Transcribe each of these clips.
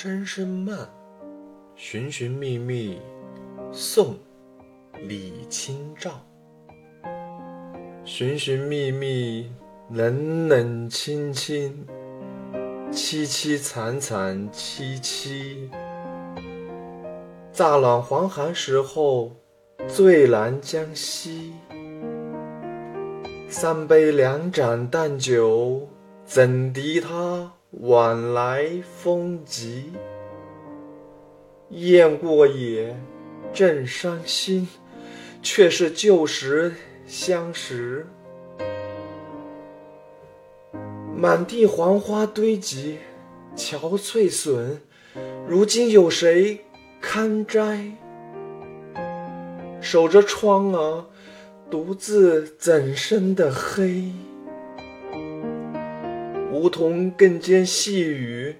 声声慢，寻寻觅觅。宋·李清照。寻寻觅觅，冷冷清清，凄凄惨惨戚戚。乍暖还寒时候，最难将息。三杯两盏淡酒，怎敌他？晚来风急，雁过也，正伤心，却是旧时相识。满地黄花堆积，憔悴损，如今有谁堪摘？守着窗儿，独自怎生得黑？梧桐更兼细雨，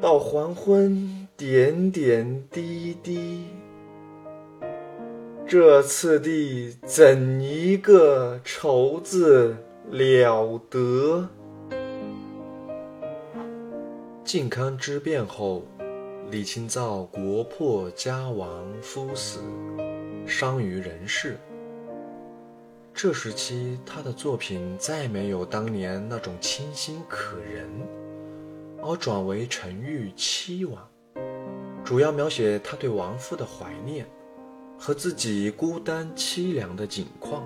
到黄昏点点滴滴。这次第怎一个愁字了得！靖康之变后，李清照国破家亡，夫死，伤于人世。这时期，他的作品再没有当年那种清新可人，而转为沉郁凄婉，主要描写他对亡夫的怀念和自己孤单凄凉的景况。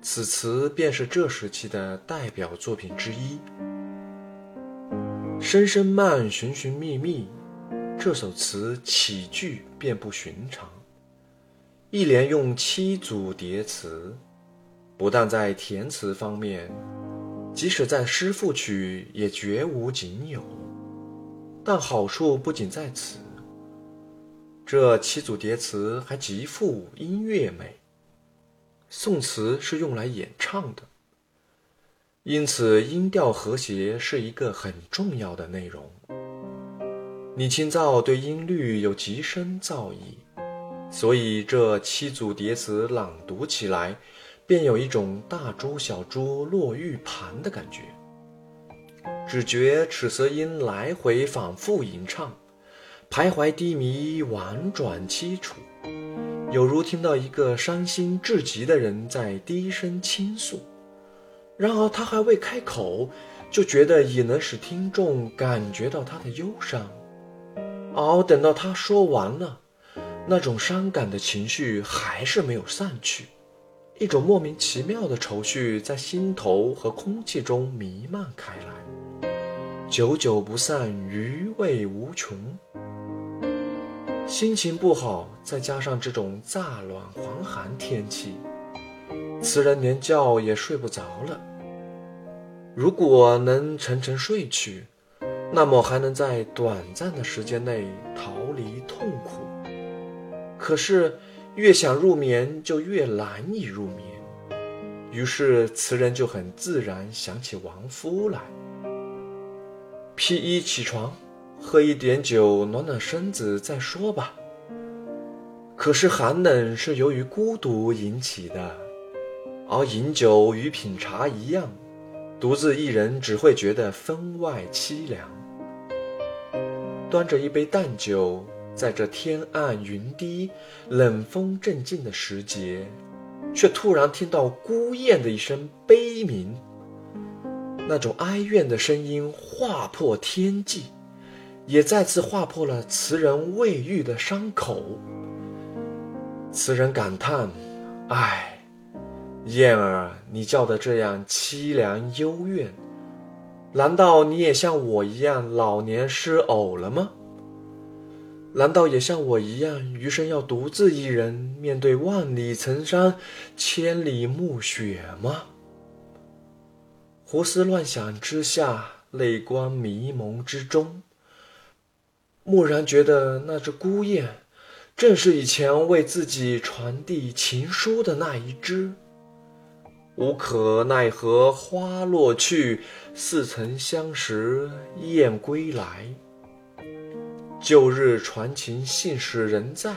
此词便是这时期的代表作品之一。声声慢，寻寻觅觅，这首词起句便不寻常，一连用七组叠词。不但在填词方面，即使在诗赋曲也绝无仅有。但好处不仅在此，这七组叠词还极富音乐美。宋词是用来演唱的，因此音调和谐是一个很重要的内容。李清照对音律有极深造诣，所以这七组叠词朗读起来。便有一种大珠小珠落玉盘的感觉，只觉齿舌音来回反复吟唱，徘徊低迷，婉转凄楚，有如听到一个伤心至极的人在低声倾诉。然而他还未开口，就觉得已能使听众感觉到他的忧伤。而等到他说完了，那种伤感的情绪还是没有散去。一种莫名其妙的愁绪在心头和空气中弥漫开来，久久不散，余味无穷。心情不好，再加上这种乍暖还寒天气，词人连觉也睡不着了。如果能沉沉睡去，那么还能在短暂的时间内逃离痛苦。可是。越想入眠，就越难以入眠。于是词人就很自然想起亡夫来，披衣起床，喝一点酒暖暖身子再说吧。可是寒冷是由于孤独引起的，而饮酒与品茶一样，独自一人只会觉得分外凄凉。端着一杯淡酒。在这天暗云低、冷风正劲的时节，却突然听到孤雁的一声悲鸣。那种哀怨的声音划破天际，也再次划破了词人未愈的伤口。词人感叹：“唉，燕儿，你叫得这样凄凉幽怨，难道你也像我一样老年失偶了吗？”难道也像我一样，余生要独自一人面对万里层山、千里暮雪吗？胡思乱想之下，泪光迷蒙之中，蓦然觉得那只孤雁，正是以前为自己传递情书的那一只。无可奈何花落去，似曾相识燕归来。旧日传情信使仍在，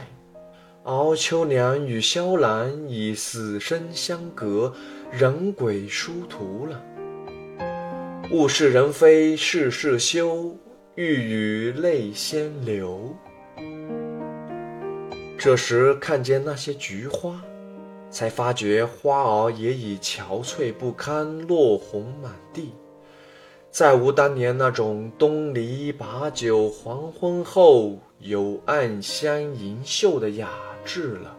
敖秋娘与萧兰已死生相隔，人鬼殊途了。物是人非事事休，欲语泪先流。这时看见那些菊花，才发觉花儿也已憔悴不堪，落红满地，再无当年那种东篱把酒黄昏后，有暗香盈袖的雅致了。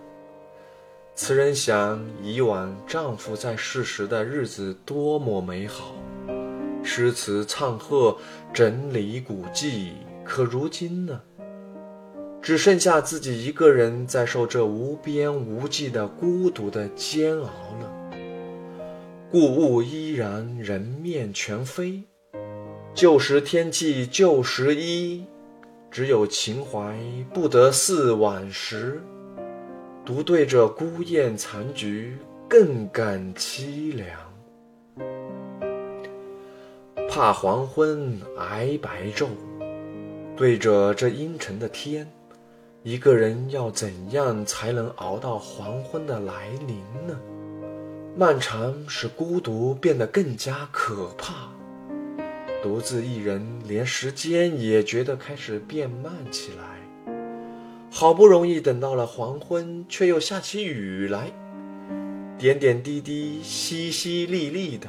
词人想，以往丈夫在世时的日子多么美好，诗词唱和，整理古迹。可如今呢？只剩下自己一个人在受这无边无际的孤独的煎熬了。故物依然，人面全非。旧时天气，旧时衣，只有情怀不得似往时。独对着孤雁残菊，更感凄凉。怕黄昏挨白昼，对着这阴沉的天。一个人要怎样才能熬到黄昏的来临呢？漫长使孤独变得更加可怕。独自一人，连时间也觉得开始变慢起来。好不容易等到了黄昏，却又下起雨来，点点滴滴，淅淅沥沥的，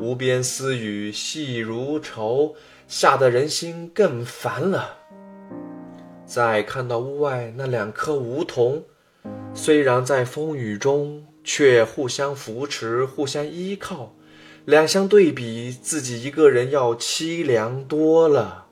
无边丝雨细如愁，吓得人心更烦了。再看到屋外那两棵梧桐，虽然在风雨中，却互相扶持、互相依靠，两相对比，自己一个人要凄凉多了。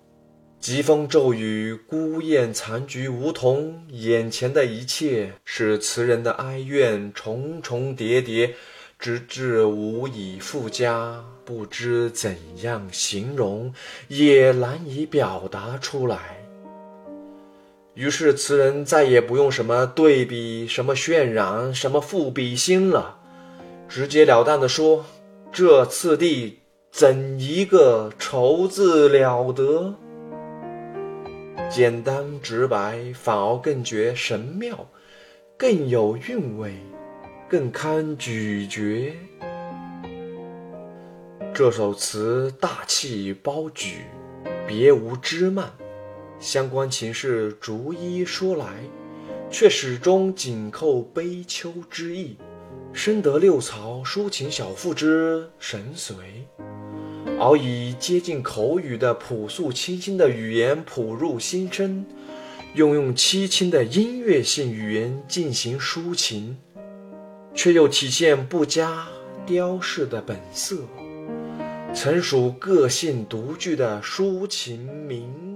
疾风骤雨，孤雁残菊，梧桐，眼前的一切，使词人的哀怨重重叠叠，直至无以复加，不知怎样形容，也难以表达出来。于是词人再也不用什么对比、什么渲染、什么赋比兴了，直截了当地说：“这次第怎一个愁字了得？”简单直白，反而更觉神妙，更有韵味，更堪咀嚼。这首词大气包举，别无枝蔓。相关情事逐一说来，却始终紧扣悲秋之意，深得六朝抒情小赋之神髓，而以接近口语的朴素清新的语言谱入心声，用用凄清的音乐性语言进行抒情，却又体现不加雕饰的本色，曾属个性独具的抒情名。